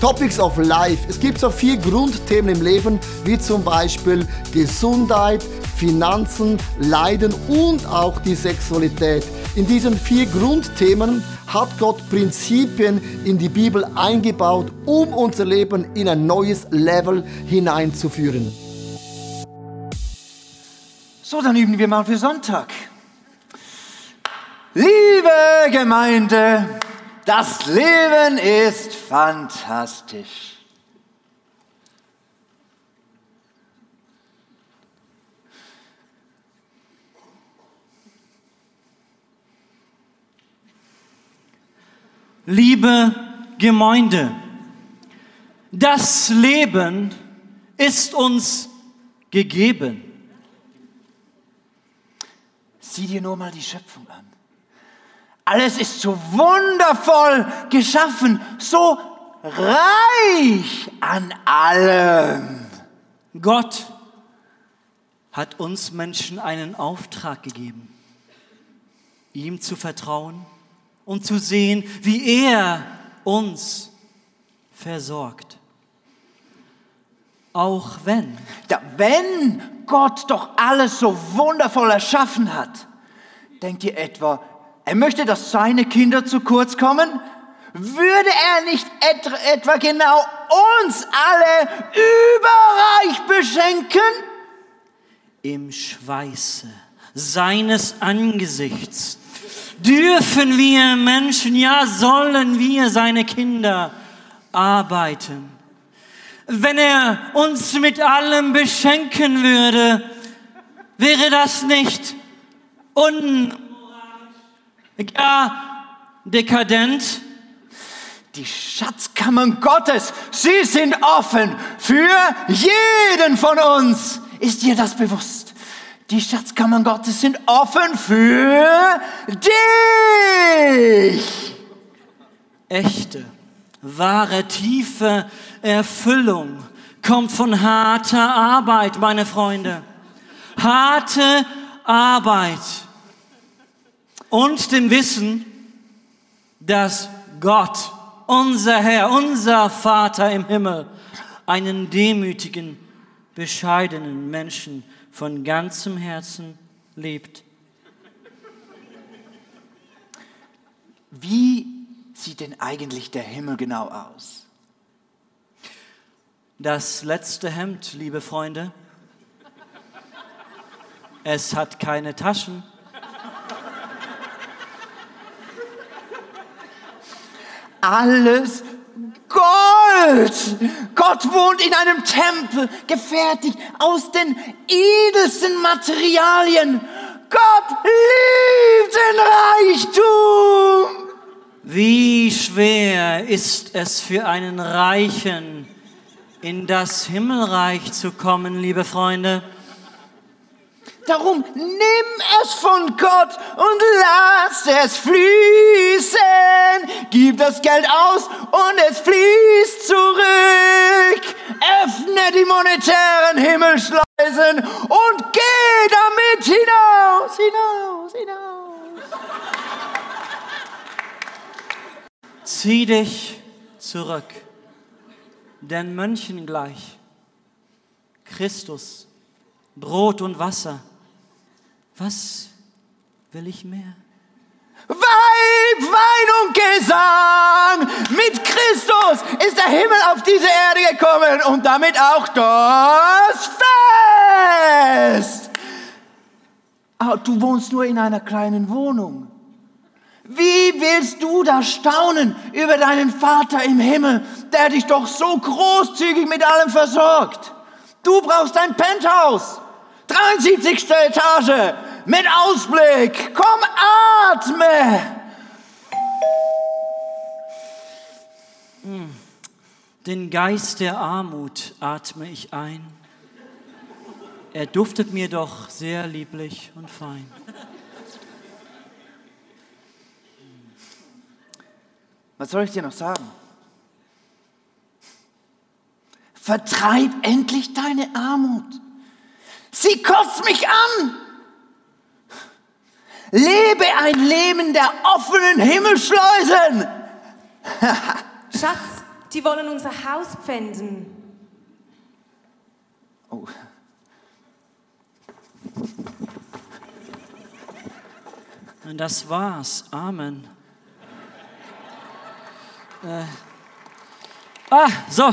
Topics of Life. Es gibt so vier Grundthemen im Leben, wie zum Beispiel Gesundheit, Finanzen, Leiden und auch die Sexualität. In diesen vier Grundthemen hat Gott Prinzipien in die Bibel eingebaut, um unser Leben in ein neues Level hineinzuführen. So, dann üben wir mal für Sonntag. Liebe Gemeinde, das Leben ist fantastisch. Liebe Gemeinde, das Leben ist uns gegeben. Sieh dir nur mal die Schöpfung an. Alles ist so wundervoll geschaffen, so reich an allem. Gott hat uns Menschen einen Auftrag gegeben, ihm zu vertrauen und zu sehen, wie er uns versorgt. Auch wenn. Ja, wenn Gott doch alles so wundervoll erschaffen hat, denkt ihr etwa, er möchte, dass seine Kinder zu kurz kommen? Würde er nicht etwa genau uns alle überreich beschenken? Im Schweiße seines Angesichts dürfen wir Menschen, ja sollen wir seine Kinder arbeiten. Wenn er uns mit allem beschenken würde, wäre das nicht unmoralisch, ja dekadent? Die Schatzkammern Gottes, sie sind offen für jeden von uns. Ist dir das bewusst? Die Schatzkammern Gottes sind offen für dich. Echte, wahre, tiefe Erfüllung kommt von harter Arbeit, meine Freunde. Harte Arbeit und dem Wissen, dass Gott, unser Herr, unser Vater im Himmel, einen demütigen, bescheidenen Menschen von ganzem Herzen lebt. Wie sieht denn eigentlich der Himmel genau aus? Das letzte Hemd, liebe Freunde. Es hat keine Taschen. Alles Gold! Gott wohnt in einem Tempel, gefertigt aus den edelsten Materialien. Gott liebt den Reichtum! Wie schwer ist es für einen Reichen, in das Himmelreich zu kommen, liebe Freunde? Darum nimm es von Gott und lass es fließen. Gib das Geld aus und es fließt zurück. Öffne die monetären Himmelschleusen und geh damit hinaus, hinaus, hinaus. Zieh dich zurück, denn Mönchen gleich, Christus, Brot und Wasser, was will ich mehr? Weib, Wein und Gesang. Mit Christus ist der Himmel auf diese Erde gekommen und damit auch das Fest. Aber du wohnst nur in einer kleinen Wohnung. Wie willst du da staunen über deinen Vater im Himmel, der dich doch so großzügig mit allem versorgt? Du brauchst ein Penthouse, 73. Etage, mit Ausblick. Komm, atme. Den Geist der Armut atme ich ein. Er duftet mir doch sehr lieblich und fein. Was soll ich dir noch sagen? Vertreib endlich deine Armut. Sie kotzt mich an. Lebe ein Leben der offenen Himmelschleusen. Schatz, die wollen unser Haus pfänden. Oh. Und das war's. Amen. Äh. Ah, so.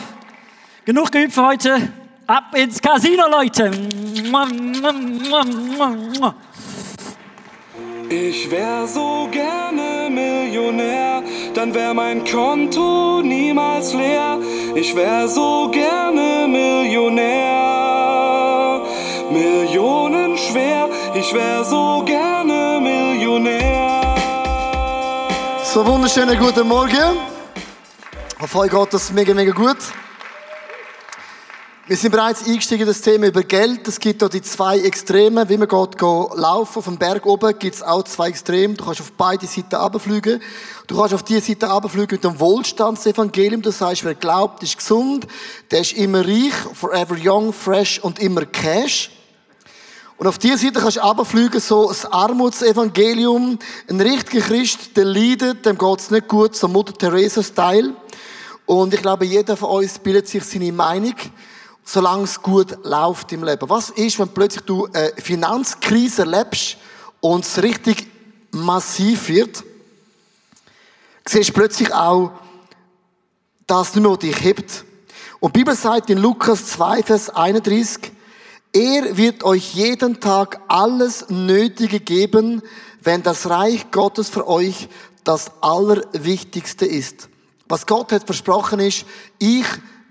Genug geübt für heute. Ab ins Casino, Leute. Ich wär so gerne Millionär, dann wär mein Konto niemals leer. Ich wär so gerne Millionär, Millionen schwer. Ich wär so gerne Millionär. So wunderschönen guten Morgen. Auf euch geht das mega, mega gut. Wir sind bereits eingestiegen in das Thema über Geld. Es gibt hier die zwei Extreme. Wie man geht, geht laufen auf dem Berg oben, gibt es auch zwei Extreme. Du kannst auf beide Seiten runterfliegen. Du kannst auf die Seite runterfliegen mit dem Wohlstandsevangelium. Das heißt, wer glaubt, ist gesund, der ist immer reich, forever young, fresh und immer cash. Und auf dieser Seite kannst du runterfliegen, so das Armutsevangelium. Ein richtiger Christ, der leidet, dem geht's nicht gut, so Mutter Teresa-Style. Und ich glaube, jeder von uns bildet sich seine Meinung solange es gut läuft im Leben. Was ist, wenn plötzlich du eine Finanzkrise erlebst und es richtig massiv wird? Siehst plötzlich auch, dass nicht mehr dich hebt. Und die Bibel sagt in Lukas 2, Vers 31, er wird euch jeden Tag alles Nötige geben, wenn das Reich Gottes für euch das Allerwichtigste ist. Was Gott hat versprochen ist, ich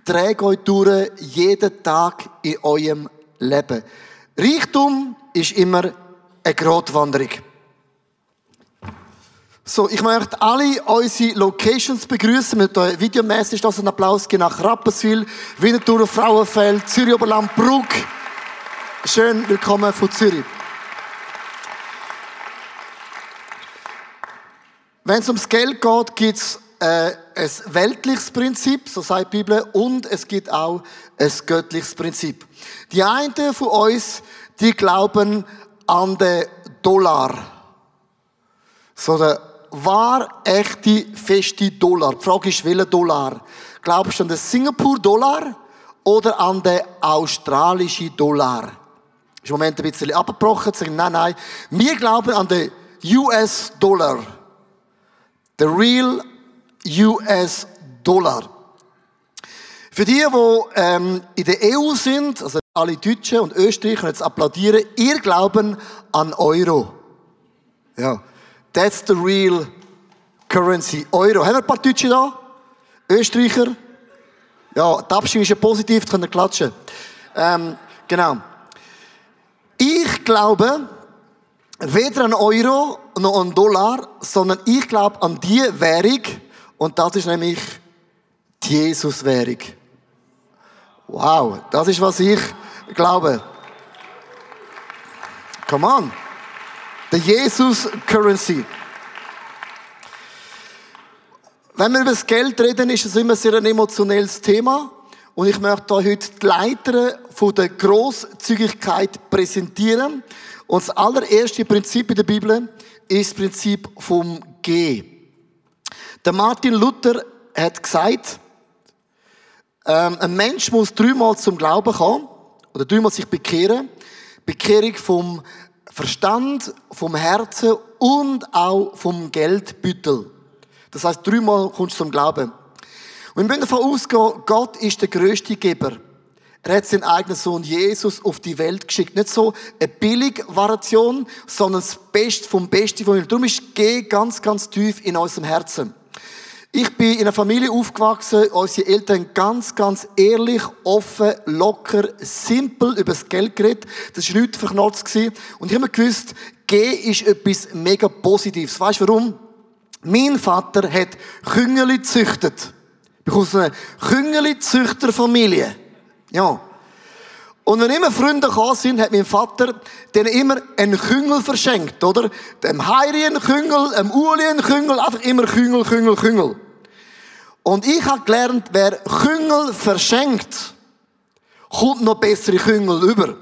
trägt euch durch jeden Tag in eurem Leben. Reichtum ist immer eine Grotwanderung. So, ich möchte alle unsere Locations begrüßen. Mit der Videomäßig das ein Applaus gehen nach Rapperswil, Winterthur, Frauenfeld, Zürich Oberland, Bruck. Schön willkommen von Zürich. Wenn es ums Geld geht, gibt es äh, ein weltliches Prinzip, so sagt die Bibel, und es gibt auch ein göttliches Prinzip. Die einen von uns, die glauben an den Dollar. So der wahr echte, feste Dollar. Die Frage ist, welcher Dollar? Glaubst du an den Singapur-Dollar oder an den australischen Dollar? Ist im Moment ein bisschen abgebrochen. Sagen, nein, nein. Wir glauben an den US-Dollar. The real US-Dollar. Für die, die ähm, in der EU sind, also alle Deutschen und Österreicher jetzt applaudieren, ihr glauben an Euro. Ja, that's the real currency. Euro. Haben wir ein paar Deutsche da? Österreicher? Ja, die Abstimmung ist ja positiv, können wir klatschen. Ähm, genau. Ich glaube weder an Euro noch an Dollar, sondern ich glaube an die Währung, und das ist nämlich die Jesus-Währung. Wow, das ist, was ich glaube. Come on. The Jesus Currency. Wenn wir über das Geld reden, ist es immer sehr ein emotionelles Thema. Und ich möchte euch heute die Leiter von der Großzügigkeit präsentieren. Und das allererste Prinzip in der Bibel ist das Prinzip vom G. Der Martin Luther hat gesagt, ähm, ein Mensch muss dreimal zum Glauben kommen oder dreimal sich bekehren. Bekehrung vom Verstand, vom Herzen und auch vom Geldbüttel. Das heißt, dreimal kommst du zum Glauben. Und wir müssen davon ausgehen, Gott ist der größte Geber. Er hat seinen eigenen Sohn Jesus auf die Welt geschickt. Nicht so eine billige Variation, sondern das Beste vom Besten von ihm. Darum ist G ganz, ganz tief in unserem Herzen. Ich bin in einer Familie aufgewachsen, unsere Eltern ganz, ganz ehrlich, offen, locker, simpel über das Geld geredet. Das war nichts verknotzt. Und ich habe gewusst, G ist etwas mega Positives. Weißt du warum? Mein Vater hat Küngeli gezüchtet. Ich komme aus einer Küngeli-Züchterfamilie. Ja. Und wenn immer Freunde gekommen sind, hat mein Vater denen immer einen Küngel verschenkt, oder? Dem Heiri einen Küngel, dem Uli einen Küngel, einfach immer Küngel, Küngel, Küngel. Und ich habe gelernt, wer Küngel verschenkt, kommt noch bessere Küngel über.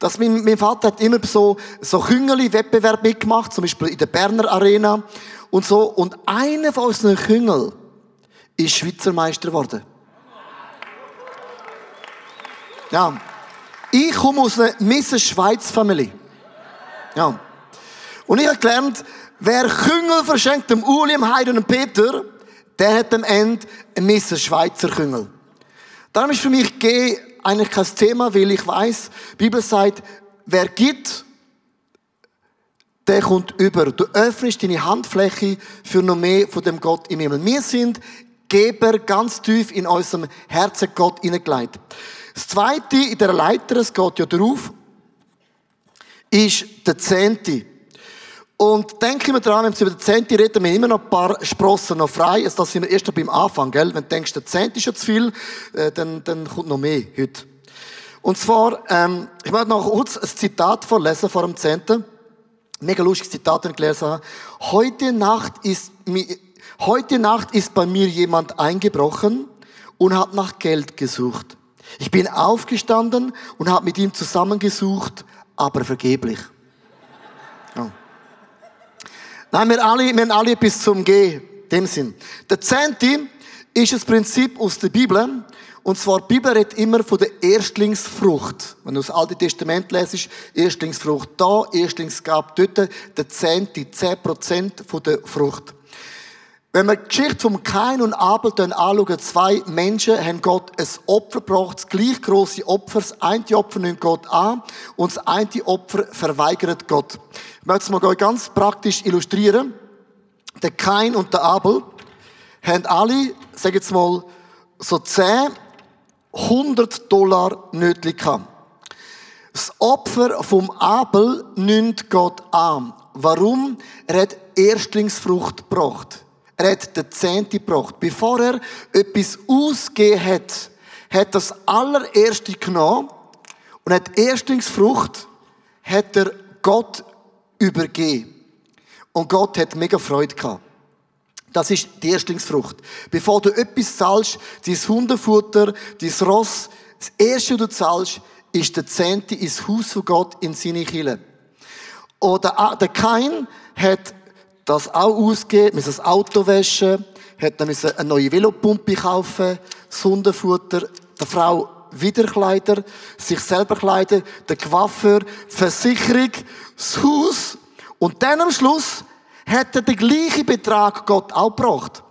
Das, mein, mein Vater hat immer so, so Küngeli-Wettbewerb mitgemacht, zum Beispiel in der Berner Arena und so. Und einer von unseren Küngel ist Schweizer Meister geworden. Ja. Ich komme aus einer Mrs. Schweiz Familie. Ja. Und ich habe gelernt, wer Küngel verschenkt, dem Uli, dem Heide und dem Peter, der hat am Ende ein Mrs. Schweizer Küngel. Darum ist für mich G eigentlich kein Thema, weil ich weiß, die Bibel sagt, wer gibt, der kommt über. Du öffnest deine Handfläche für noch mehr von dem Gott im Himmel. Wir sind Geber ganz tief in unserem Herzen Gott hineingelegt. Das zweite in der Leiter, es geht ja drauf, ist der Zehnte. Und denke immer dran, wenn wir über den Zehnte reden, wir immer noch ein paar Sprossen noch frei. Also das sind wir erst beim Anfang, gell? Wenn du denkst, der Zehnte ist schon zu viel, äh, dann, dann kommt noch mehr heute. Und zwar, ähm, ich möchte noch kurz ein Zitat vorlesen vor dem Zehnten. Mega lustiges Zitat, den ich gelesen habe. Heute Nacht ist, heute Nacht ist bei mir jemand eingebrochen und hat nach Geld gesucht. Ich bin aufgestanden und habe mit ihm zusammengesucht, aber vergeblich. Ja. Nein, wir alle, wir haben alle bis zum G, dem Sinn. Der Zehnte ist das Prinzip aus der Bibel. Und zwar, die Bibel redet immer von der Erstlingsfrucht. Wenn du das Alte Testament lesest, Erstlingsfrucht da, Erstlingsgab dort, der Zehnte, zehn Prozent von der Frucht. Wenn wir die Geschichte von Kain und Abel anschauen, zwei Menschen haben Gott ein Opfer gebracht, das gleich große Opfer. Das eine Opfer nimmt Gott an und das eine Opfer verweigert Gott. Ich möchte es mal ganz praktisch illustrieren. Der Kain und der Abel haben alle, sag jetzt mal, so 10, 100 Dollar nötig gehabt. Das Opfer vom Abel nimmt Gott an. Warum? Er hat Erstlingsfrucht gebracht. Er hat den Zehnte gebracht. Bevor er etwas ausgegeben hat, hat das allererste genommen und hat Erstlingsfrucht hat er Gott übergeben. Und Gott hat mega Freude gehabt. Das ist die Erstlingsfrucht. Bevor du etwas zahlst, dein Hundefutter, dein Ross, das erste, was du zahlst, ist der Zehnte ins Haus von Gott in seine Kille. Oder der Kain hat das auch ausgeben, muss das Auto waschen, hat dann eine neue Velopumpe kaufen, das Hundefutter, der Frau wieder Kleider, sich selber Kleider, der Coiffeur, Versicherung, das Haus. Und dann am Schluss hat er den gleichen Betrag Gott auch gebracht.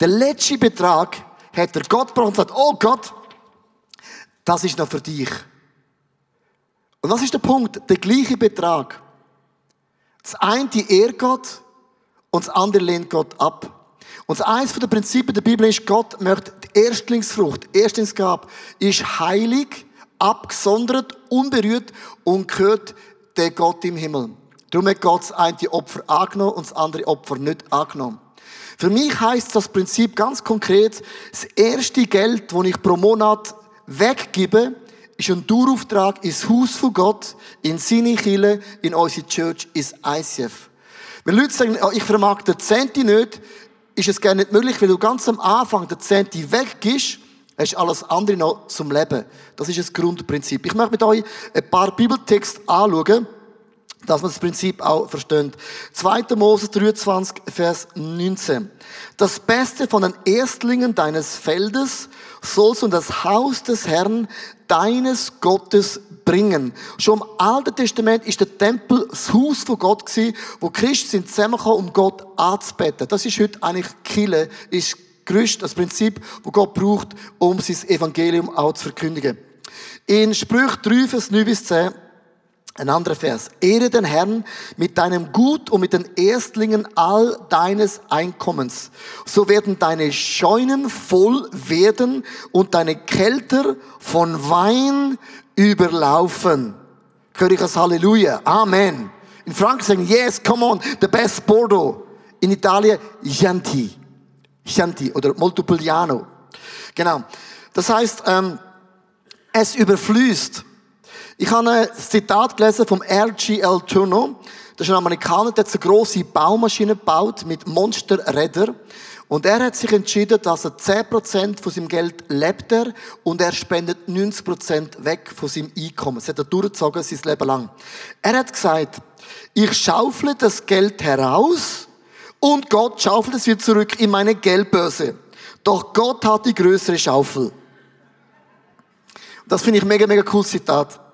Der letzte Betrag hat er Gott gebracht und sagt, oh Gott, das ist noch für dich. Und das ist der Punkt, der gleiche Betrag. Das eine ehrt Gott, und das andere lehnt Gott ab. Und eines von den Prinzipien der Bibel ist, Gott möchte die Erstlingsfrucht, Erstlingsgab, ist heilig, abgesondert, unberührt und gehört der Gott im Himmel. Darum hat Gott das eine Opfer angenommen und das andere Opfer nicht angenommen. Für mich heißt das Prinzip ganz konkret, das erste Geld, das ich pro Monat weggebe, ist ein Dauerauftrag ins Haus von Gott, in seine Kirche, in unsere Church, ins ICF. Wenn Leute sagen, oh, ich vermag den Zehnte nicht, ist es gar nicht möglich, weil du ganz am Anfang den Zehnte weggibst, hast alles andere noch zum Leben. Das ist das Grundprinzip. Ich möchte mit euch ein paar Bibeltexte anschauen, dass man das Prinzip auch versteht. 2. Mose 23, Vers 19. Das Beste von den Erstlingen deines Feldes sollst du das Haus des Herrn, deines Gottes, bringen. Schon im Alten Testament ist der Tempel das Haus von Gott gewesen, wo Christen sind zusammengekommen, um Gott anzubeten. Das ist heute eigentlich Kille, ist Gerüst, das Prinzip, wo Gott braucht, um sein Evangelium auch zu verkündigen. In Sprüch 3, Vers 9 bis 10 ein anderer Vers. Ehre den Herrn mit deinem Gut und mit den Erstlingen all deines Einkommens. So werden deine Scheunen voll werden und deine Kälter von Wein überlaufen. Höre ich das Halleluja. Amen. In Frankreich sagen, yes, come on, the best Bordeaux. In Italien, Chianti. Chianti oder Moltopuliano. Genau. Das heißt, ähm, es überfließt. Ich habe ein Zitat gelesen vom R.G.L. Turno. Das ist ein Amerikaner, der hat eine grosse Baumaschine gebaut mit Monsterrädern. Und er hat sich entschieden, dass er 10% von seinem Geld lebt er und er spendet 90% weg von seinem Einkommen. Das hat er durchgezogen sein Leben lang. Er hat gesagt, ich schaufle das Geld heraus und Gott schaufelt es wieder zurück in meine Geldbörse. Doch Gott hat die größere Schaufel. Das finde ich mega, mega cool Zitat.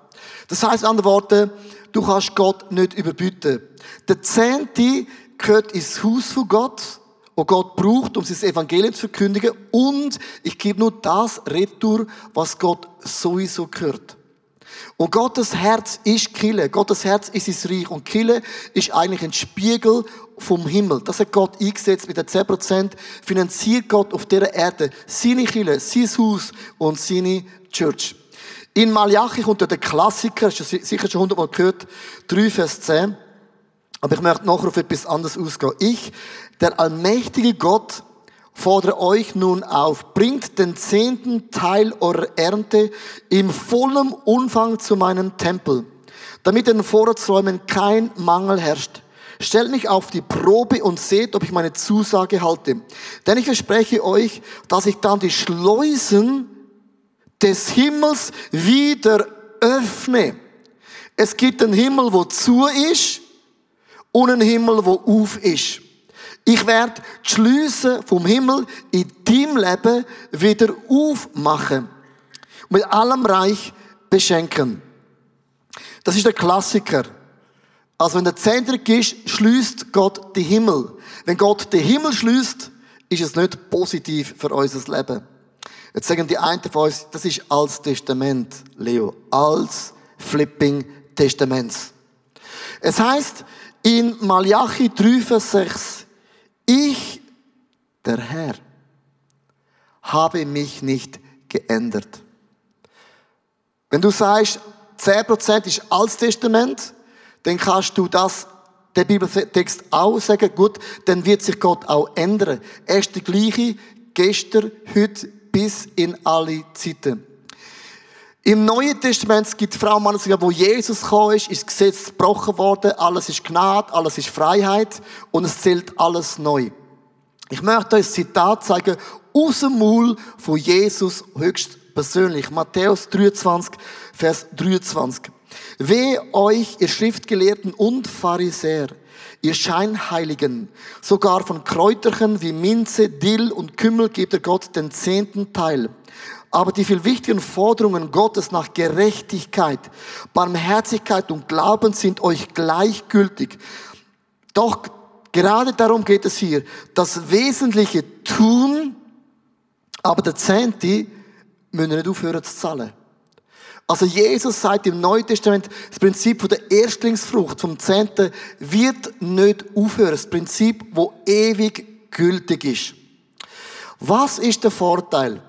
Das heißt, in anderen Worten, du kannst Gott nicht überbieten. Der Zehnte gehört ins Haus von Gott, wo Gott braucht, um sein Evangelium zu verkündigen. Und ich gebe nur das Retour, was Gott sowieso gehört. Und Gottes Herz ist Kille. Gottes Herz ist sein Reich. Und Kille ist eigentlich ein Spiegel vom Himmel. Das hat Gott eingesetzt mit den 10%. Finanziert Gott auf dieser Erde seine Kille, sein Haus und seine Church. In Malachi kommt ja der Klassiker, hast du sicher schon hundertmal gehört, 3 Vers 10. Aber ich möchte nachher auf etwas anderes ausgehen. Ich, der allmächtige Gott, fordere euch nun auf, bringt den zehnten Teil eurer Ernte im vollen Umfang zu meinem Tempel, damit in den Vorratsräumen kein Mangel herrscht. Stellt mich auf die Probe und seht, ob ich meine Zusage halte. Denn ich verspreche euch, dass ich dann die Schleusen des Himmels wieder öffne. Es gibt einen Himmel, wo zu ist und einen Himmel, wo auf ist. Ich werde die Schlüsse vom Himmel in deinem Leben wieder aufmachen. Mit allem Reich beschenken. Das ist der Klassiker. Also wenn der Zentrum ist, schließt Gott die Himmel. Wenn Gott den Himmel schließt, ist es nicht positiv für unser Leben. Jetzt sagen die einen von uns, das ist als Testament, Leo. Als Flipping Testaments. Es heißt in Malachi 3, Vers 6, ich, der Herr, habe mich nicht geändert. Wenn du sagst, 10% ist Altes Testament, dann kannst du das, der Bibeltext auch sagen, gut, dann wird sich Gott auch ändern. Er ist der gleiche, gestern, heute, bis in alle Zeiten. Im Neuen Testament gibt es Frau und Mann, wo Jesus gekommen ist, ist das Gesetz gebrochen worden, alles ist Gnade, alles ist Freiheit und es zählt alles neu. Ich möchte euch ein Zitat zeigen aus dem Maul von Jesus höchst persönlich. Matthäus 23, Vers 23. Weh euch, ihr Schriftgelehrten und Pharisäer, ihr Scheinheiligen, sogar von Kräuterchen wie Minze, Dill und Kümmel gebt ihr Gott den zehnten Teil. Aber die viel wichtigen Forderungen Gottes nach Gerechtigkeit, Barmherzigkeit und Glauben sind euch gleichgültig. Doch gerade darum geht es hier. Das Wesentliche tun, aber der Zehnte müssen nicht aufhören zu zahlen. Also Jesus sagt im Neuen Testament, das Prinzip der Erstlingsfrucht, vom Zehnten, wird nicht aufhören. Das Prinzip, wo ewig gültig ist. Was ist der Vorteil?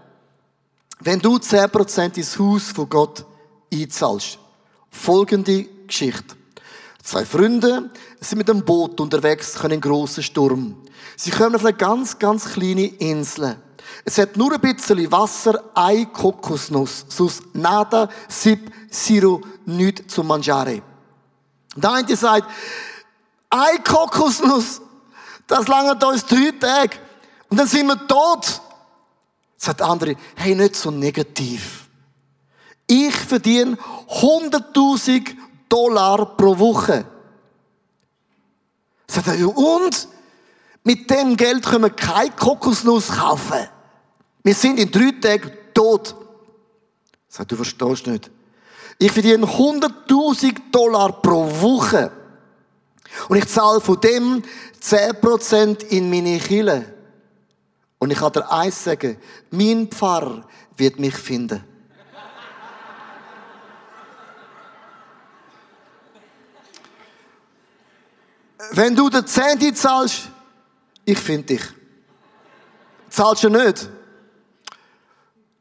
Wenn du 10% ins Haus von Gott einzahlst, folgende Geschichte. Zwei Freunde sind mit einem Boot unterwegs, können einen grossen Sturm. Sie kommen auf eine ganz, ganz kleine Insel. Es hat nur ein bisschen Wasser, eine Kokosnuss, sonst nada, sip, zero, nichts zum Mangiare. Der eine sagt, eine Kokosnuss, das lange uns drei Tage. Und dann sind wir tot. Sagt der andere, hey, nicht so negativ. Ich verdiene 100.000 Dollar pro Woche. Sagt er, und? Mit dem Geld können wir keine Kokosnuss kaufen. Wir sind in drei Tagen tot. Sagt, du verstehst nicht. Ich verdiene 100.000 Dollar pro Woche. Und ich zahle von dem 10% in meine Kille. Und ich kann dir eins sagen, mein Pfarrer wird mich finden. Wenn du den Zehnte zahlst, ich finde dich. Zahlst du nicht?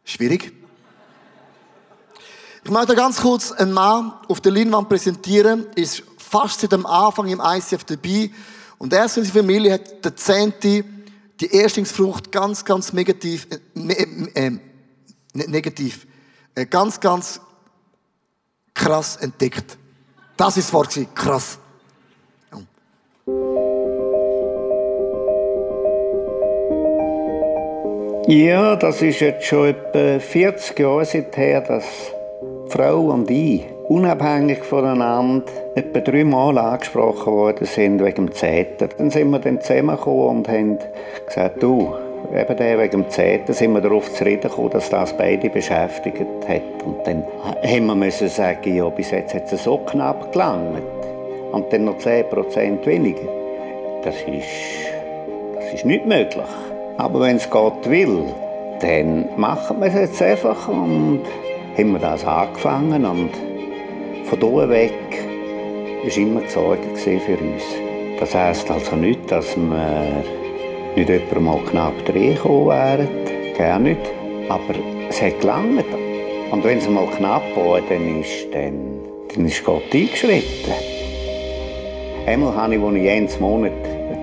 Schwierig. Ich möchte ganz kurz einen Mann auf der Leinwand präsentieren, ist fast seit dem Anfang im ICF dabei und er und seine Familie hat den Zehnte die Erstlingsfrucht ganz, ganz negativ, äh, äh, äh, negativ, äh, ganz, ganz krass entdeckt. Das ist das Wort, krass. Ja, das ist jetzt schon etwa 40 Jahre seither, dass Frau und ich unabhängig voneinander etwa dreimal angesprochen worden sind wegen dem Zeter. Dann sind wir dann zusammengekommen und haben gesagt, du, eben der wegen dem Zehnten, sind wir darauf zu reden gekommen, dass das beide beschäftigt hat. Und dann haben wir müssen sagen, ja, bis jetzt hat es so knapp gelangt. Und dann noch 10% weniger. Das ist, das ist nicht möglich. Aber wenn es Gott will, dann machen wir es jetzt einfach und haben wir das angefangen und von hier weg war immer die Sorge für uns. Das heisst also nicht, dass wir nicht jemand mal knapp reingekommen wären. Gar nicht. Aber es hat gelangt. Und wenn es mal knapp war, dann ist, dann, dann ist Gott eingeschritten. Einmal habe ich, als ich jeden Monat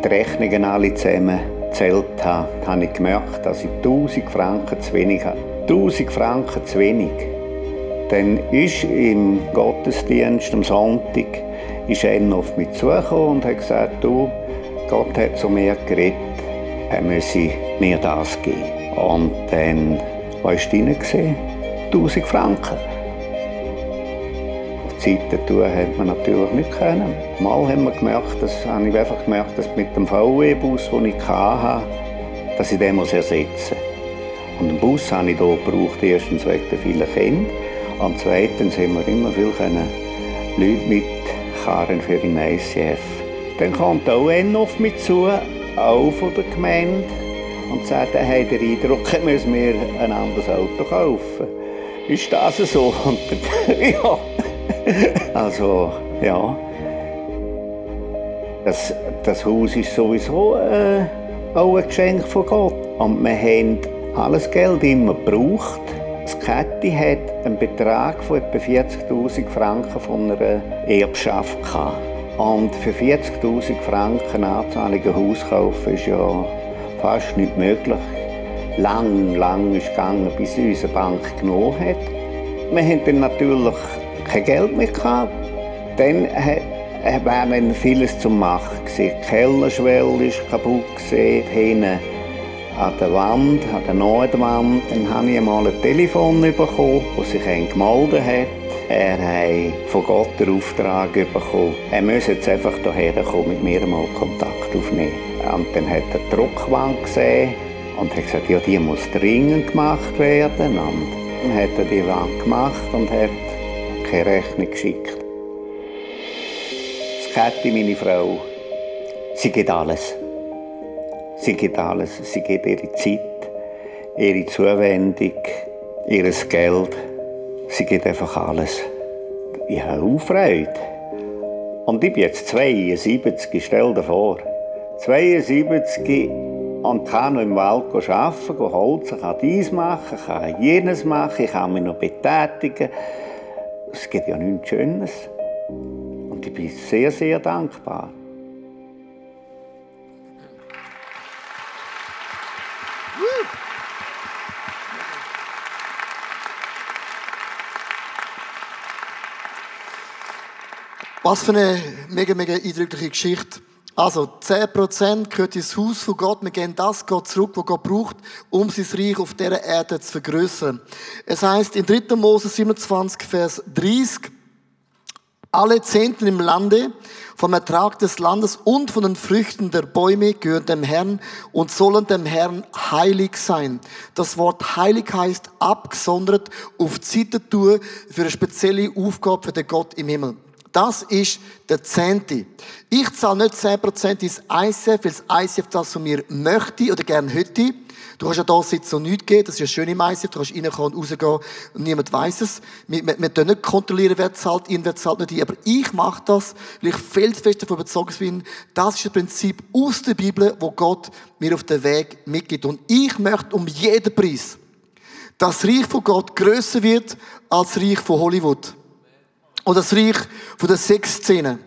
die Rechnungen alle zusammen gezählt habe, habe ich gemerkt, dass ich 1000 Franken zu wenig habe. 1000 Franken zu wenig. Dann ist im Gottesdienst am Sonntag ist einer auf mich zugekommen und hat gesagt, du, Gott hat zu mir geredet, er müsse mir das geben. Und dann, was war drin? 1000 Franken. Die Seite tun hat man natürlich nicht können. Mal haben wir gemerkt, dass, habe ich einfach gemerkt, dass mit dem VW-Bus, den ich hatte, dass ich den ersetzen muss. Und den Bus habe ich hier gebraucht, erstens wegen der vielen Kinder und zweitens haben wir immer viel Leute mitkarren für den ICF. Dann kommt auch einer auf mich zu, auch von der Gemeinde, und sagt, er hat den Eindruck, müssen wir ein anderes Auto kaufen. Ist das so? Ja. Also, ja. Das, das Haus ist sowieso äh, auch ein Geschenk von Gott. Und wir haben alles Geld immer gebraucht. Das Kette hat einen Betrag von etwa 40.000 Franken von einer Erbschaft gehabt. Und für 40.000 Franken anzahlung ein Haus kaufen ist ja fast nicht möglich. Lang, lang ist gegangen, bis unsere Bank genommen hat. Wir hatten dann natürlich kein Geld mehr gehabt. Dann war dann vieles zu machen. Die Kellerschwelle ist kaputt gesehen, an der Wand, an der Nordwand. Dann habe ich einmal ein Telefon bekommen, das sich gemeldet hat. Er hat von Gott den Auftrag bekommen, er müsse jetzt einfach hierher kommen, mit mir mal Kontakt aufnehmen. Und dann hat er die Druckwand gesehen und hat gesagt, ja, die muss dringend gemacht werden. Und dann hat er die Wand gemacht und hat keine Rechnung geschickt. Das Käthi, meine Frau, sie geht alles. Sie gibt alles. Sie gibt ihre Zeit, ihre Zuwendung, ihr Geld. Sie gibt einfach alles. Ich habe auch Freude. Und ich bin jetzt 72, stell dir vor. 72 und kann noch im Wald arbeiten, holzen, kann dies machen, kann jenes machen, ich kann mich noch betätigen. Es gibt ja nichts Schönes. Und ich bin sehr, sehr dankbar. Was für eine mega, mega eindrückliche Geschichte. Also, 10% gehört ins Haus von Gott. Wir gehen das Gott zurück, was Gott braucht, um sein Reich auf dieser Erde zu vergrößern. Es heißt in 3. Mose 27, Vers 30, alle Zehnten im Lande vom Ertrag des Landes und von den Früchten der Bäume gehören dem Herrn und sollen dem Herrn heilig sein. Das Wort heilig heißt abgesondert auf Zeit tun für eine spezielle Aufgabe für den Gott im Himmel. Das ist der Zehnte. Ich zahle nicht 10% ins ICF, weil das ICF das von mir möchte oder gerne hätte. Du kannst ja da sitzen und nichts geben. Das ist ja schön im ICF. Du kannst reinkommen und rausgehen und niemand weiß es. Wir, wir, wir nicht kontrollieren, wer zahlt ihn, wer zahlt nicht ihn. Aber ich mache das, weil ich felsenfest davon überzeugt bin, das ist ein Prinzip aus der Bibel, wo Gott mir auf den Weg mitgibt. Und ich möchte um jeden Preis, dass das Reich von Gott grösser wird als das Reich von Hollywood. Oder das Reich von der Sexszene.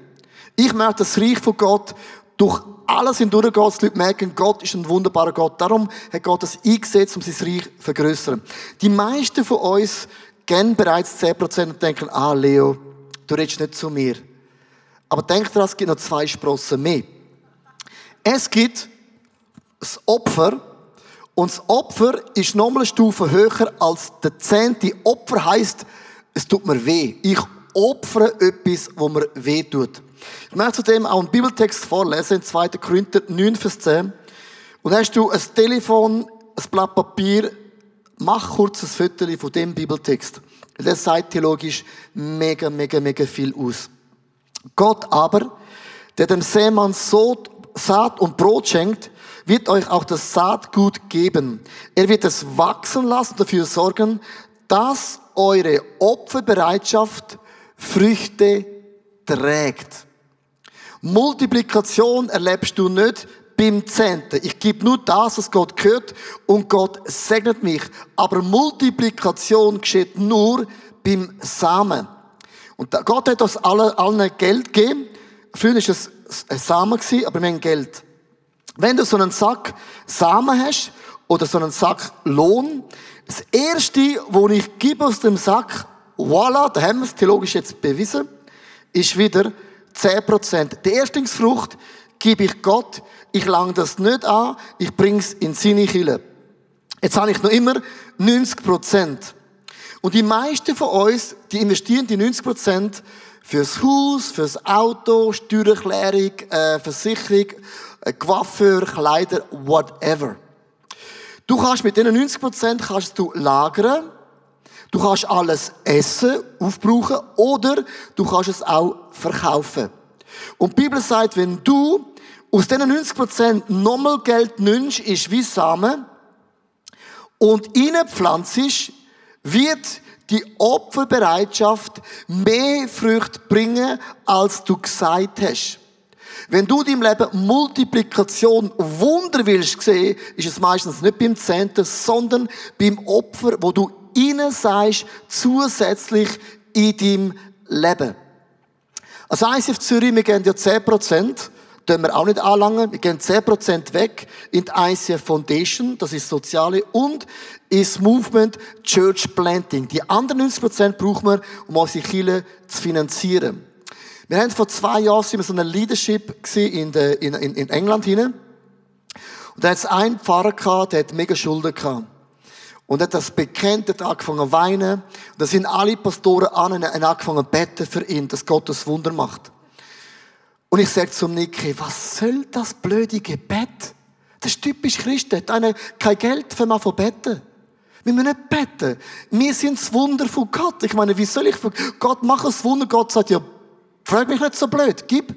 Ich möchte das Reich von Gott durch alles hindurchgehen, dass die Leute merken, Gott ist ein wunderbarer Gott. Darum hat Gott das eingesetzt, um sein Reich zu vergrößern. Die meisten von uns kennen bereits 10% und denken, ah, Leo, du redest nicht zu mir. Aber denk daran, es gibt noch zwei Sprossen mehr. Es gibt das Opfer, und das Opfer ist nochmal eine Stufe höher als der zehnte. Opfer heißt, es tut mir weh. Ich opfern etwas, wo mir weh tut. Ich möchte zudem auch einen Bibeltext vorlesen, in 2. Korinther 9, Vers 10. Und hast du ein Telefon, ein Blatt Papier, mach kurz ein Foto von dem Bibeltext. Das sagt theologisch mega, mega, mega viel aus. Gott aber, der dem Seemann Saat und Brot schenkt, wird euch auch das Saatgut geben. Er wird es wachsen lassen, dafür sorgen, dass eure Opferbereitschaft Früchte trägt. Multiplikation erlebst du nicht beim Zehnten. Ich gebe nur das, was Gott gehört und Gott segnet mich. Aber Multiplikation geschieht nur beim Samen. Und Gott hat uns alle, allen Geld gegeben. Früher war es ein Samen, aber wir haben Geld. Wenn du so einen Sack Samen hast oder so einen Sack Lohn, das erste, wo ich gebe aus dem Sack, voilà, da haben wir es theologisch jetzt bewiesen, ist wieder 10%. Die Erstlingsfrucht gebe ich Gott, ich lang das nicht an, ich bring's in seine Kille. Jetzt habe ich noch immer 90%. Und die meisten von uns, die investieren die 90% fürs Haus, fürs Auto, Steuererklärung, äh, Versicherung, äh, Kleider, whatever. Du kannst mit diesen 90% kannst du lagern, du kannst alles essen, aufbrauchen oder du kannst es auch verkaufen. Und die Bibel sagt, wenn du aus diesen 90% nochmal Geld nimmst, ist wie Samen und reinpflanzt, wird die Opferbereitschaft mehr Früchte bringen, als du gesagt hast. Wenn du deinem Leben Multiplikation, Wunder willst sehen, ist es meistens nicht beim Zehnten, sondern beim Opfer, wo du ihnen sagst, zusätzlich in deinem Leben. Als ICF Zürich, wir gehen ja 10%, tun wir auch nicht anlangen. Wir gehen 10% weg in die ICF Foundation, das ist Soziale, und ins Movement Church Planting. Die anderen 90% brauchen wir, um unsere Kirche zu finanzieren. Wir haben vor zwei Jahren sind so eine Leadership in, der, in, in, in England hinein. Und da hat es einen Pfarrer gehabt, der hat mega Schulden gehabt. Und hat das bekennt, hat angefangen zu weinen. Da sind alle Pastoren an und haben angefangen zu beten für ihn, dass Gott das Wunder macht. Und ich sage zum Niki, was soll das blöde Gebet? Das ist typisch Christen. Hat einer kein Geld für mal von beten. Wir müssen nicht beten. Wir sind das Wunder von Gott. Ich meine, wie soll ich von Gott machen das Wunder? Gott sagt, ja, frag mich nicht so blöd, gib.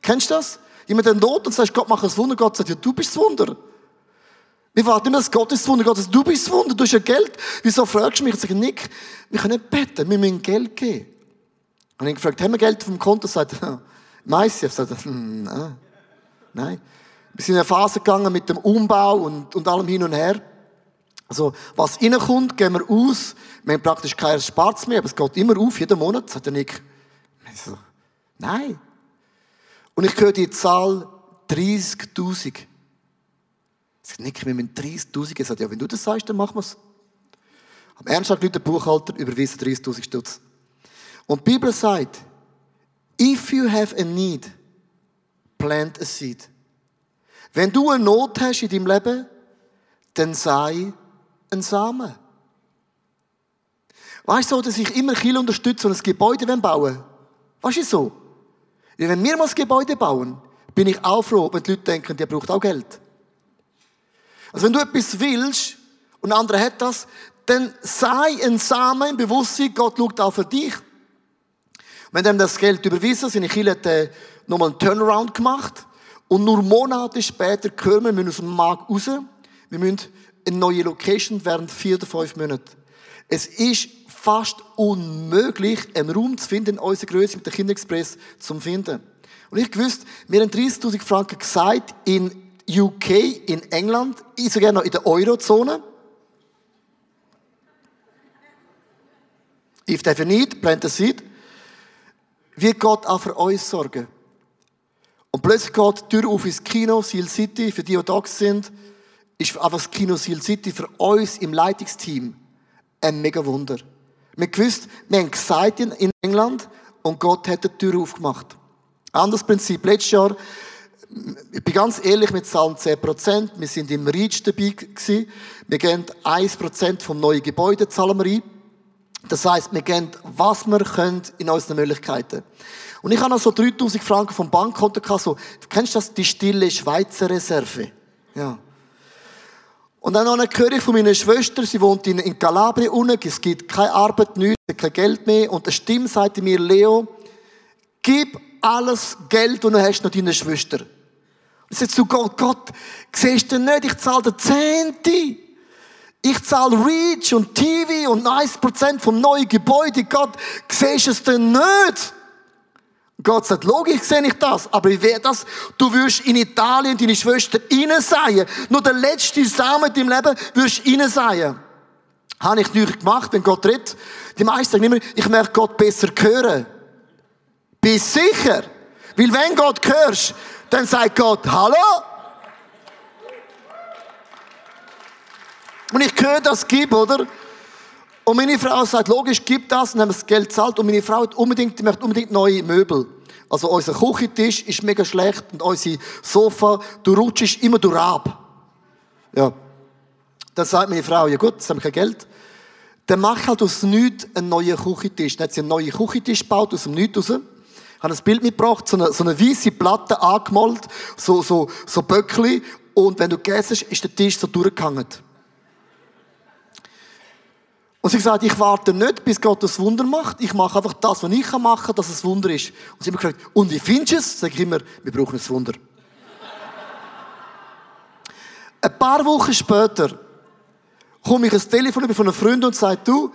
Kennst du das? Jemand in Not und sagst, Gott mach das Wunder. Gott sagt, ja, du bist das Wunder. Wir warten immer, dass Gott ist das. Gott sagt, du bist Wunder, du hast ja Geld. Wieso fragst du mich? Ich sage, Nick, wir können nicht beten, wir müssen Geld geben. Und ich gefragt, haben wir Geld vom Konto? Sagt Meist, ich sagte, hm, nein. nein. Wir sind in eine Phase gegangen mit dem Umbau und, und allem hin und her. Also, was reinkommt, gehen wir aus. Wir haben praktisch keinen Sparz mehr, aber es geht immer auf, jeden Monat. Sagt der Nick. Nein. Und ich höre die Zahl 30.000. Ich sage, Nick, wir müssen 30.000. Er sagt, ja, wenn du das sagst, dann machen wir es. Am Ernstag Leute, der Buchhalter, überwiesen 30.000 Stutz. Und die Bibel sagt, if you have a need, plant a seed. Wenn du eine Not hast in deinem Leben, dann sei ein Samen. Weißt du, dass ich immer viel unterstütze und ein Gebäude bauen will? Weißt du so? Wenn wir mal ein Gebäude bauen, bin ich auch froh, wenn die Leute denken, der braucht auch Geld. Also wenn du etwas willst und ein anderer hat das, dann sei ein Samen im Bewusstsein, Gott schaut auch für dich. Wenn dem das Geld überwiesen, seine Kirche hat äh, nochmal einen Turnaround gemacht und nur Monate später kommen wir, müssen aus dem Markt raus. Wir müssen eine neue Location während vier oder fünf Monaten. Es ist fast unmöglich, einen Raum zu finden in unserer Größe mit der Kinderexpress zu finden. Und ich wusste, wir haben 30.000 Franken gesagt in UK, in England, ich sogar noch in der Eurozone. If they need, plant a seed. Wie Gott auch für uns sorgen. Und plötzlich geht die Tür auf ins Kino Seal City, für die, die da sind, ist einfach das Kino Seal City für uns im Leitungsteam ein mega Wunder. Wir gewusst, wir haben gesagt in England und Gott hat die Tür aufgemacht. Anderes Prinzip. Letztes Jahr, ich bin ganz ehrlich, mit zahlen 10%. Wir sind im Reach dabei gewesen. Wir gehen 1% vom neuen Gebäude zahlen wir ein. Das heisst, wir geben, was wir können in unseren Möglichkeiten. Und ich habe noch so 3000 Franken vom Bankkonto gehabt, so, kennst du das? Die stille Schweizer Reserve. Ja. Und dann höre ich von meiner Schwester, sie wohnt in, in Calabria unten, es gibt keine Arbeit, nichts, kein Geld mehr. Und eine Stimme sagte mir, Leo, gib alles Geld und du hast noch deine Schwester. Sage zu Gott, Gott, siehst du nicht, ich zahle den Zehnte. Ich zahle Reach und TV und 90% vom neuen Gebäude. Gott, siehst du es denn nicht? Gott sagt, logisch sehe ich das, aber wie wäre das? Du wirst in Italien deine Schwester reinsehen. Nur der letzte Samen in deinem Leben wirst du reinsehen. Habe ich nicht gemacht, wenn Gott redet. Die meisten sagen immer, ich möchte Gott besser hören. Bist sicher? Weil wenn Gott hörst, dann sagt Gott, hallo? Und ich höre das gibt, oder? Und meine Frau sagt, logisch, gib das, und haben wir das Geld zahlt. Und meine Frau hat unbedingt, die möchte unbedingt neue Möbel. Also unser Küchentisch ist mega schlecht und unser Sofa, du rutschst immer durch ab. Ja. Dann sagt meine Frau, ja gut, jetzt haben wir kein Geld. Dann mach halt aus nichts einen neuen Küchentisch. Dann hat sie einen neuen Küchentisch gebaut, aus dem Nichts raus. Hat ein Bild mitgebracht, so eine, so eine weisse Platte angemalt, so, so, so Böckli. Und wenn du gegessen hast, ist der Tisch so durchgehangen. Und sie gesagt, ich warte nicht, bis Gott das Wunder macht. Ich mache einfach das, was ich machen kann, dass es Wunder ist. Und sie haben gefragt, und wie findest du es? Sag ich immer, wir brauchen ein Wunder. ein paar Wochen später komme ich ein Telefon über von einem Freund und sage, du,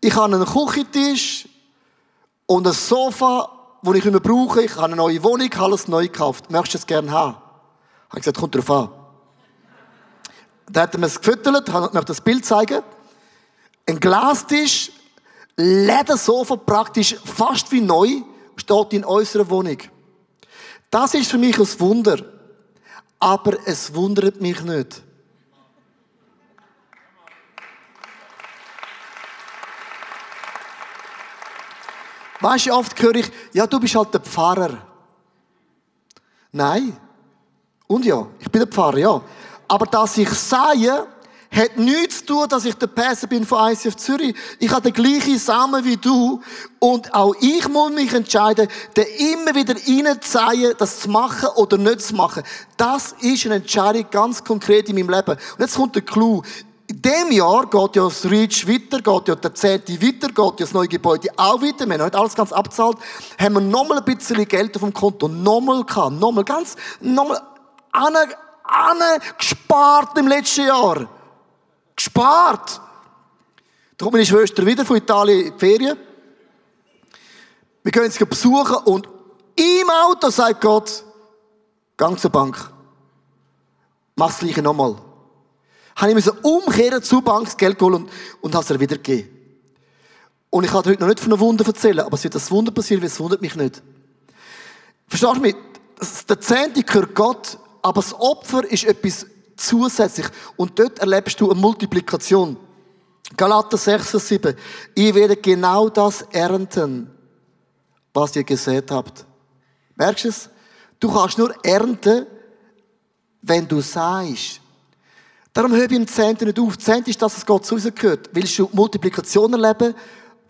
ich habe einen Küchentisch und ein Sofa, das ich mehr brauche. Ich habe eine neue Wohnung, alles neu gekauft. Möchtest du es gerne haben? Habe ich gesagt, kommt drauf an. Dann hat er mir es gefüttert, mir das Bild zeigen. Ein Glastisch, Ledersofa praktisch fast wie neu, steht in unserer Wohnung. Das ist für mich ein Wunder. Aber es wundert mich nicht. Weißt du, oft höre ich, ja, du bist halt der Pfarrer. Nein. Und ja, ich bin der Pfarrer, ja. Aber dass ich sage, hat nichts zu tun, dass ich der Pässe bin von ICF Zürich. Ich habe den gleichen Samen wie du. Und auch ich muss mich entscheiden, den immer wieder reinzuzeigen, das zu machen oder nicht zu machen. Das ist eine Entscheidung ganz konkret in meinem Leben. Und jetzt kommt der Clou. In dem Jahr geht ja das Reach weiter, geht ja der Zehnte weiter, geht ja das neue Gebäude auch weiter. Wir haben nicht alles ganz abzahlt. Haben wir nochmal ein bisschen Geld auf dem Konto. Nochmal gehabt. Nochmal ganz, nochmal, ane, ane gespart im letzten Jahr. Gespart. Da kommt meine Schwester wieder von Italien in die Ferien. Wir gehen sie besuchen und im Auto sagt Gott, gang zur Bank. Mach das Gleiche nochmal. Habe ich umkehren zur Bank das Geld geholt und, und habe es ihr wieder gegeben. Und ich kann heute noch nicht von einem Wunder erzählen, aber es wird das Wunder passieren, weil es wundert mich nicht. Verstehst du mich? Der Zehnte gehört Gott, aber das Opfer ist etwas zusätzlich. Und dort erlebst du eine Multiplikation. Galater 6, 7. Ihr werdet genau das ernten, was ihr gesät habt. Merkst du es? Du kannst nur ernten, wenn du sagst. Darum höre ich im Zehnten nicht auf. Zehnt ist das, was Gott zu uns gehört. Willst du Multiplikation erleben?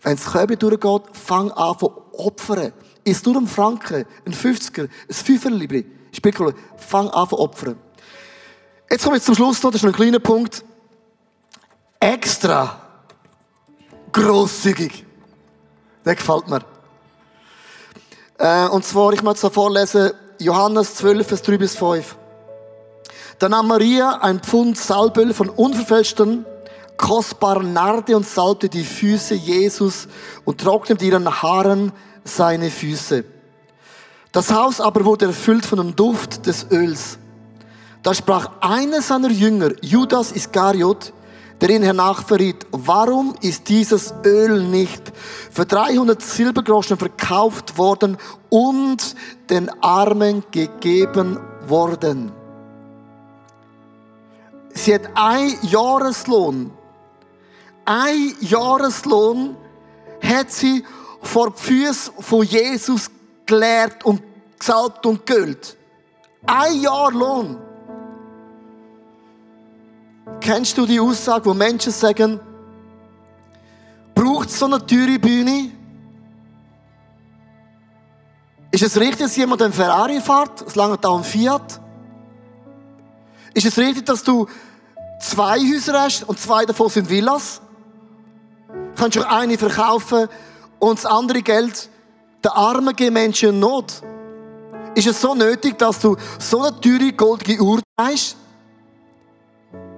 Wenn das Körper durchgeht, fang an von opfern. Ist nur ein Franken, ein 50er, ein Fünferlibri. Spiel, fang an von opfern. Jetzt komme ich zum Schluss noch, das ist noch ein kleiner Punkt. Extra grosszügig. Der gefällt mir. Äh, und zwar, ich möchte es vorlesen, Johannes 12, Vers 3 bis 5. Da nahm Maria ein Pfund Salböl von unverfälschten, kostbaren Narde und salbte die Füße Jesus und trocknete ihren Haaren seine Füße. Das Haus aber wurde erfüllt von dem Duft des Öls. Da sprach einer seiner Jünger, Judas Iskariot, der ihn hernach verriet, warum ist dieses Öl nicht für 300 Silbergroschen verkauft worden und den Armen gegeben worden? Sie hat ein Jahreslohn, ein Jahreslohn hat sie vor die Füße von Jesus gelehrt und gesalbt und geölt. Ein Jahr Lohn. Kennst du die Aussage, wo Menschen sagen, braucht es so eine teure Bühne? Ist es richtig, dass jemand einen Ferrari fährt? Es lange da ein Fiat? Ist es richtig, dass du zwei Häuser hast und zwei davon sind Villas? Kannst du eine verkaufen und das andere Geld den armen Menschen in Not? Ist es so nötig, dass du so eine teure goldige Uhr hast?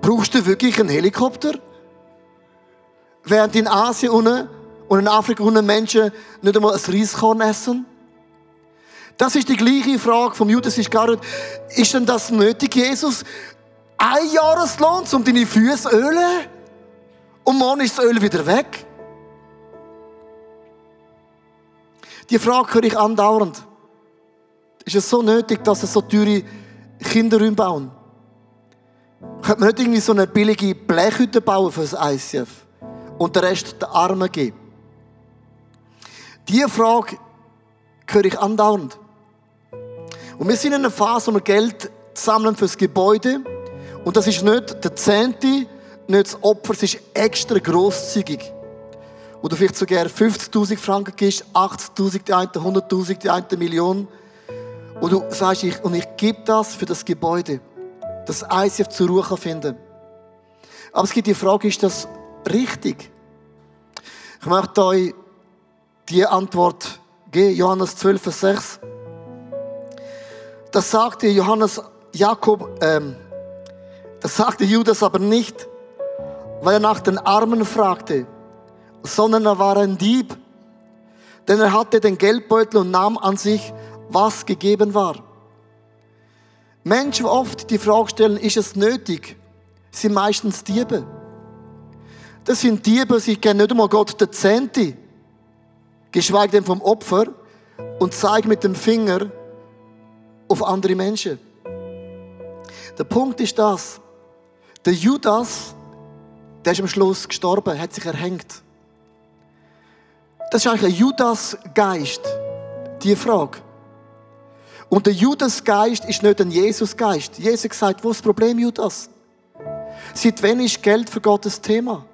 Brauchst du wirklich einen Helikopter? Während in Asien und in Afrika Menschen nicht einmal ein Reiskorn essen? Das ist die gleiche Frage vom Judas Iscariot. Ist denn das nötig, Jesus? Ein Jahreslohn, um deine Füße zu ölen? Und morgen ist das Öl wieder weg? Die Frage höre ich andauernd. Ist es so nötig, dass es so teure Kinderräume bauen? Könnte man nicht irgendwie so eine billige Blechhütte bauen für das ICF und den Rest den Armen geben? Diese Frage höre ich andauernd. Und wir sind in einer Phase, wo wir Geld sammeln für das Gebäude. Und das ist nicht der Zehnte, nicht das Opfer, es ist extra grosszügig. Wo du vielleicht sogar 50.000 Franken gibst, 80.000, die eine 100.000, die eine Million. Und du sagst, ich, und ich gebe das für das Gebäude, dass ICF zur Ruhe finden Aber es gibt die Frage, ist das richtig? Ich möchte euch die Antwort geben, Johannes 12, Vers 6. Das sagte Johannes Jakob, ähm, das sagte Judas aber nicht, weil er nach den Armen fragte, sondern er war ein Dieb, denn er hatte den Geldbeutel und nahm an sich, was gegeben war. Menschen oft die Frage stellen, ist es nötig, sind meistens Diebe. Das sind Diebe, sie kennen nicht einmal Gott der Zehnte, geschweige denn vom Opfer und zeigen mit dem Finger, auf andere Menschen. Der Punkt ist das, der Judas, der ist am Schluss gestorben, hat sich erhängt. Das ist eigentlich ein Judas-Geist, die Frage. Und der Judas-Geist ist nicht ein Jesus-Geist. Jesus gesagt, wo ist das Problem, Judas? Seit wann ist Geld für Gottes Thema?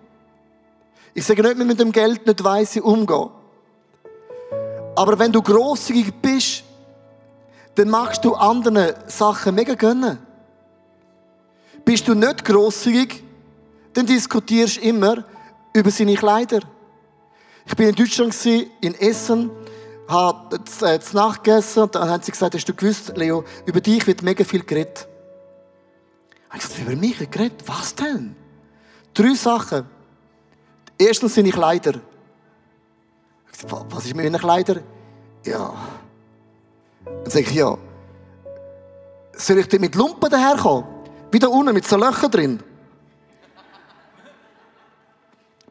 Ich sage nicht, mit dem Geld nicht weise umgehen. Aber wenn du großzügig bist, dann machst du anderen Sachen mega gönnen. Bist du nicht grosszügig, dann diskutierst du immer über seine Kleider. Ich bin in Deutschland in Essen, habe äh, zu Nacht gegessen und dann haben sie gesagt, hast du gewusst, Leo, über dich wird mega viel geredet. Ich gesagt, über mich geredet? Was denn? Drei Sachen. Erstens seine Kleider. Ich gesagt, was ist mit meinen Kleider? Ja, dann sage ich, ja, soll ich denn mit Lumpen daherkommen? Wieder unten mit so Löchern drin.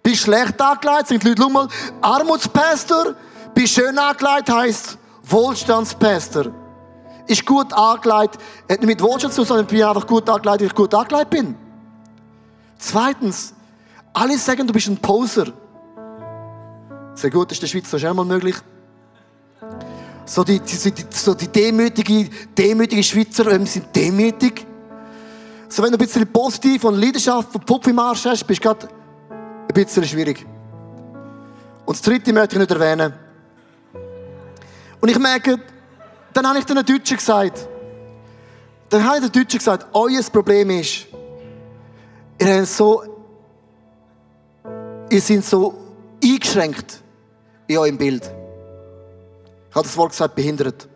Bist schlecht angelegt, sind die Leute, mal, Armutspastor. Bist schön angelegt, heisst Wohlstandspastor. Ist gut angelegt, hat nicht mit Wohlstand zu sondern ich bin einfach gut angelegt, weil ich gut angelegt bin. Zweitens, alle sagen, du bist ein Poser. Sehr gut, ist der Schweiz so einmal möglich so die, die, so die demütige, demütige Schweizer ähm, sind demütig. So wenn du ein bisschen positiv und Leidenschaft und Pupf im Arsch hast, bist du gerade ein bisschen schwierig. Und das dritte möchte ich nicht erwähnen. Und ich merke, dann habe ich den Deutschen gesagt, dann habe ich den Deutschen gesagt, euer Problem ist, ihr habt so, ihr seid so eingeschränkt in eurem Bild. Ich habe das Wort gesagt, behindert.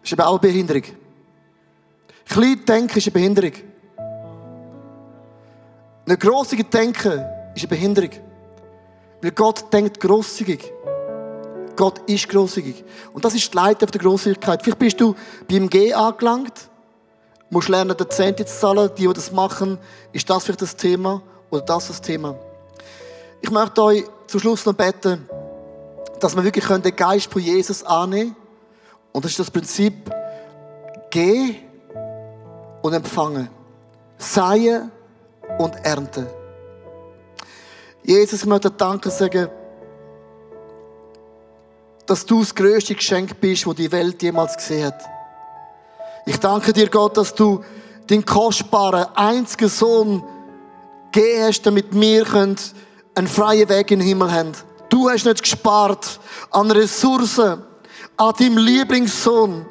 Das ist eben auch eine Behinderung. Klein denken ist eine Behinderung. Ein grosszügig denken ist eine Behinderung. Weil Gott denkt grosszügig. Gott ist grosszügig. Und das ist die Leiter der Grosszügigkeit. Vielleicht bist du beim G angelangt, musst lernen, den Zehnte zu zahlen. Die, die das machen, ist das vielleicht das Thema oder das das Thema. Ich möchte euch zum Schluss noch beten, dass wir wirklich den Geist von Jesus annehmen können. Und das ist das Prinzip, geh und empfangen. Seien und ernten. Jesus, ich möchte Danke sagen, dass du das größte Geschenk bist, das die Welt jemals gesehen hat. Ich danke dir, Gott, dass du den kostbaren, einzigen Sohn gegeben hast, damit wir einen freien Weg in den Himmel haben. Du hast nicht gespart an Ressourcen, an deinem Lieblingssohn.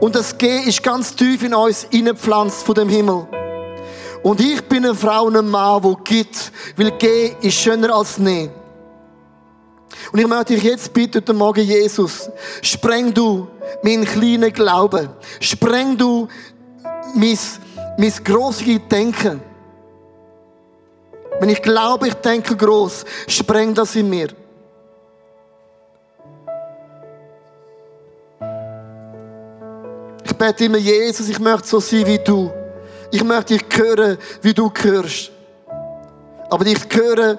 Und das G ist ganz tief in uns innepflanzt von dem Himmel. Und ich bin eine Frau und ein Mann, wo gibt, weil G ist schöner als Ne. Und ich möchte dich jetzt bitten, heute Morgen, Jesus, spreng du meinen kleinen Glauben. Spreng du mein, mein grosses Denken. Wenn ich glaube, ich denke groß, spreng das in mir. Ich bete immer, Jesus, ich möchte so sein wie du. Ich möchte dich hören, wie du hörst. Aber dich hören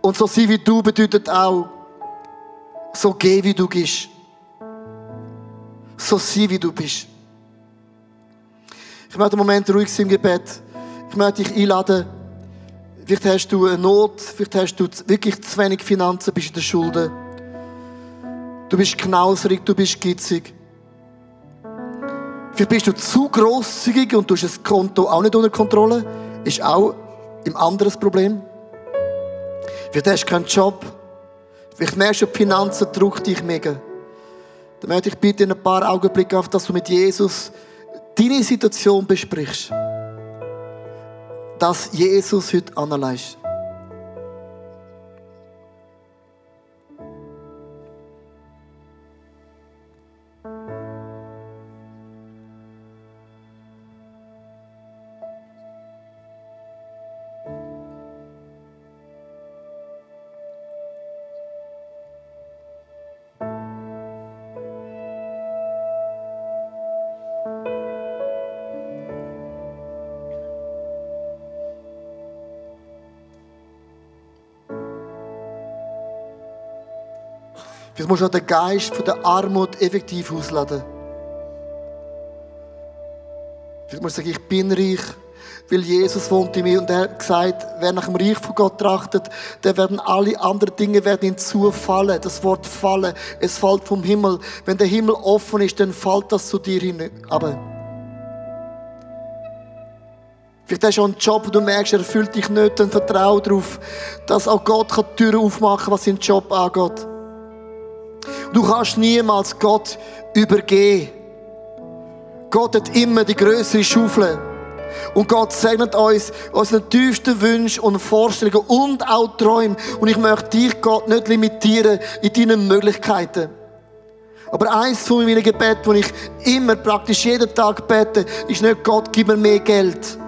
und so sein wie du bedeutet auch, so gehen, wie du gehst. So sein, wie du bist. Ich möchte einen Moment ruhig sein im Gebet. Ich möchte dich einladen. Vielleicht hast du eine Not, vielleicht hast du wirklich zu wenig Finanzen, bist in der Schulden. Du bist knauserig, du bist gitzig. Vielleicht bist du zu grosszügig und du hast das Konto auch nicht unter Kontrolle. Ist auch ein anderes Problem. Vielleicht hast du keinen Job. Vielleicht merkst du, die Finanzen drückt dich mega. Dann möchte ich bitte in ein paar Augenblicke auf, dass du mit Jesus deine Situation besprichst. Dass Jesus heute anleist. Musst auch den Geist von der Armut effektiv ausladen. Vielleicht musst du sagen, ich bin reich, weil Jesus wohnt in mir und er hat gesagt, wer nach dem Reich von Gott trachtet, der werden alle anderen Dinge werden hinzufallen. Das Wort fallen, es fällt vom Himmel. Wenn der Himmel offen ist, dann fällt das zu dir hin. Aber Vielleicht hast du einen Job, wo du merkst, er erfüllt dich nicht, dann vertraue darauf, dass auch Gott die Türen aufmachen kann, was seinen Job angeht. Du kannst niemals Gott übergehen. Gott hat immer die größere Schaufel. Und Gott segnet uns unsere tiefsten Wünsche und Vorstellungen und auch Träume. Und ich möchte dich, Gott, nicht limitieren in deinen Möglichkeiten. Aber eins von meinen Gebeten, die ich immer praktisch jeden Tag bete, ist nicht Gott, gib mir mehr Geld.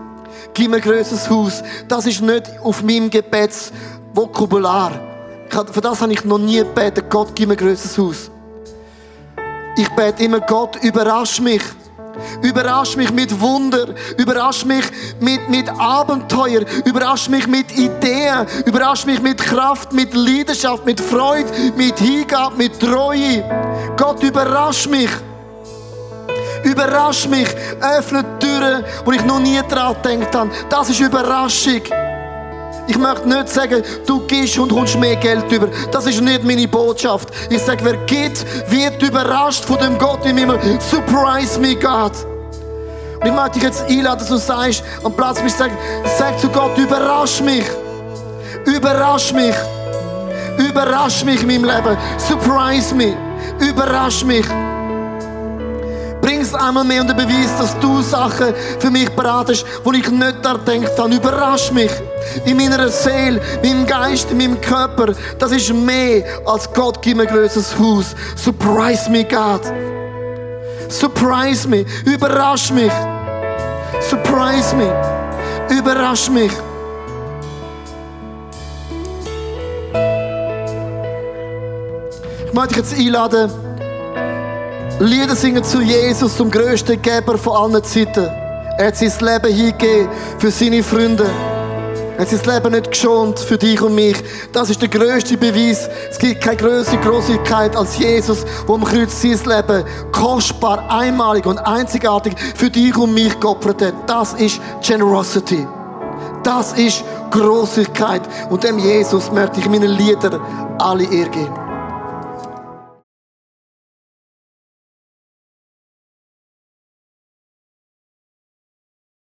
Gib mir ein grösseres Haus. Das ist nicht auf meinem Gebetsvokabular. Für das habe ich noch nie gebetet. Gott, gib mir ein grösseres Haus. Ich bete immer, Gott, überrasch mich. Überrasch mich mit Wunder, überrasch mich mit, mit Abenteuer, überrasch mich mit Ideen, überrasch mich mit Kraft, mit Leidenschaft, mit Freude, mit Hingabe, mit Treue. Gott, überrasch mich. Überrasch mich, öffne Türen, wo ich noch nie dran gedacht habe. Das ist Überraschung. Ich möchte nicht sagen, du gibst und kommst mehr Geld über. Das ist nicht meine Botschaft. Ich sage, wer gibt, wird überrascht von dem Gott im Himmel. Surprise me, God. Und ich möchte dich jetzt einladen, dass du sagst, am Platz bist, sag, sag zu Gott, überrasch mich. Überrasch mich. Überrasch mich in meinem Leben. Surprise me. Überrasch mich. Bring es einmal mehr unter Beweis, dass du Sachen für mich beratest, wo ich nicht daran gedacht habe. Überrasch mich in meiner Seele, in meinem Geist, in meinem Körper. Das ist mehr als Gott gibt mir größeres Haus. Surprise me, God. Surprise me. Überrasch mich. Surprise me. Überrasch mich. Ich möchte dich jetzt einladen, Lieder singen zu Jesus, zum größten Geber von allen Zeiten. Er hat sein Leben hingegeben für seine Freunde. Er hat sein Leben nicht geschont für dich und mich. Das ist der größte Beweis. Es gibt keine größere Großigkeit als Jesus, wo am Kreuz sein Leben kostbar, einmalig und einzigartig für dich und mich geopfert hat. Das ist Generosity. Das ist Großigkeit. Und dem Jesus möchte ich meine Lieder alle Ehre.